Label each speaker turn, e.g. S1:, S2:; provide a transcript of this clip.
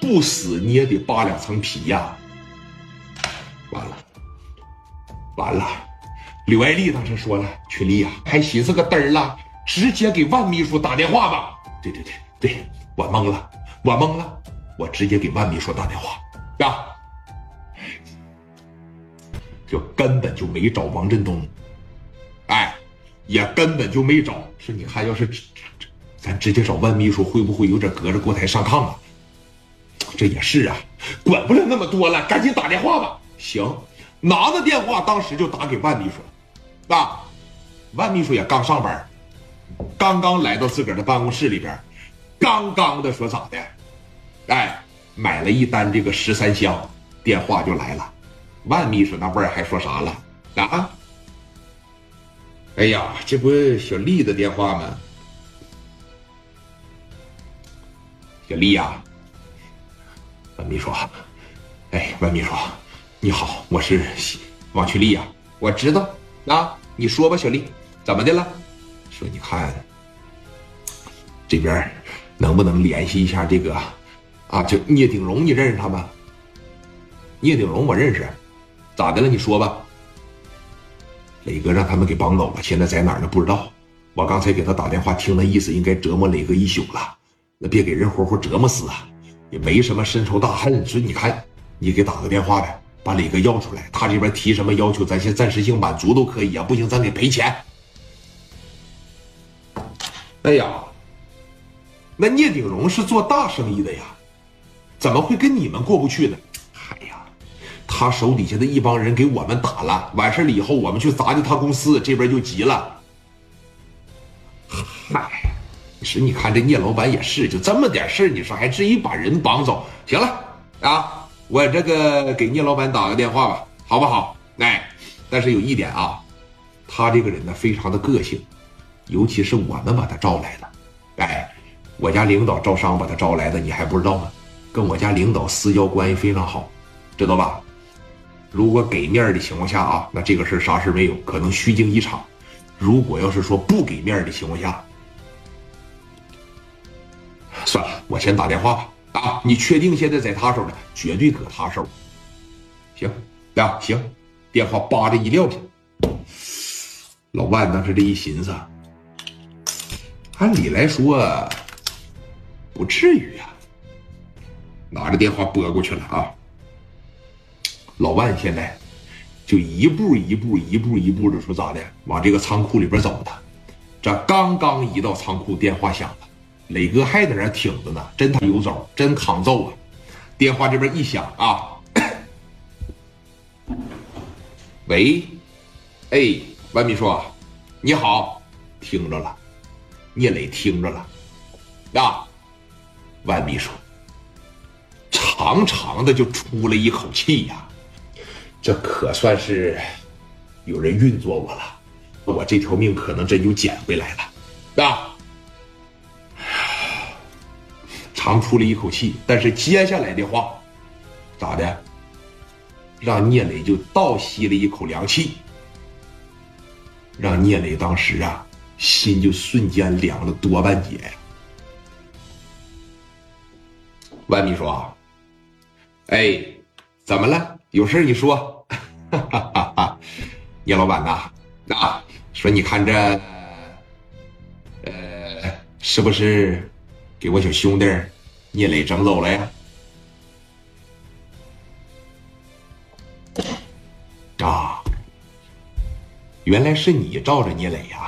S1: 不死你也得扒两层皮呀！完了，完了！刘爱丽当时说了：“群丽呀，还寻思个嘚儿了，直接给万秘书打电话吧。”对对对对，我懵了，我懵了，我直接给万秘书打电话呀，就根本就没找王振东，哎，也根本就没找。说你看，要是咱直接找万秘书，会不会有点隔着锅台上炕啊？这也是啊，管不了那么多了，赶紧打电话吧。行，拿着电话，当时就打给万秘书了。啊，万秘书也刚上班，刚刚来到自个儿的办公室里边，刚刚的说咋的？哎，买了一单这个十三香，电话就来了。万秘书那味儿还说啥了？啊？哎呀，这不小丽的电话吗？小丽呀，万秘书，哎，万秘书，你好，我是王曲丽呀，我知道啊。你说吧，小丽，怎么的了？说你看这边能不能联系一下这个啊？就聂鼎荣，你认识他吗？聂鼎荣我认识，咋的了？你说吧。磊哥让他们给绑走了，现在在哪儿呢？不知道。我刚才给他打电话，听那意思，应该折磨磊哥一宿了。那别给人活活折磨死啊！也没什么深仇大恨，所以你看，你给打个电话呗。把李哥要出来，他这边提什么要求，咱先暂时性满足都可以啊。不行，咱得赔钱。哎呀，那聂鼎荣是做大生意的呀，怎么会跟你们过不去呢？哎呀，他手底下的一帮人给我们打了，完事了以后，我们去砸的他公司，这边就急了。嗨，是你看这聂老板也是，就这么点事你说还至于把人绑走？行了啊。我这个给聂老板打个电话吧，好不好？哎，但是有一点啊，他这个人呢非常的个性，尤其是我们把他招来的，哎，我家领导招商把他招来的，你还不知道吗？跟我家领导私交关系非常好，知道吧？如果给面的情况下啊，那这个事啥事没有，可能虚惊一场；如果要是说不给面的情况下，我先打电话吧。啊，你确定现在在他手里？绝对搁他手。行，啊行，电话叭的一撂下。老万当时这一寻思，按理来说不至于啊。拿着电话拨过去了啊。老万现在就一步一步一步一步的说咋的，往这个仓库里边走的。这刚刚一到仓库，电话响了。磊哥还在那挺着呢，真他有招，真抗揍啊！电话这边一响啊，喂，哎，万秘书，你好，听着了，聂磊听着了，啊，万秘书，长长的就出了一口气呀，这可算是有人运作我了，我这条命可能真就捡回来了，啊。长出了一口气，但是接下来的话，咋的？让聂磊就倒吸了一口凉气，让聂磊当时啊，心就瞬间凉了多半截呀。万秘书啊，哎，怎么了？有事你说。哈哈哈聂老板呐，啊，说你看这，呃，是不是？给我小兄弟聂磊整走了呀！啊，原来是你罩着聂磊呀！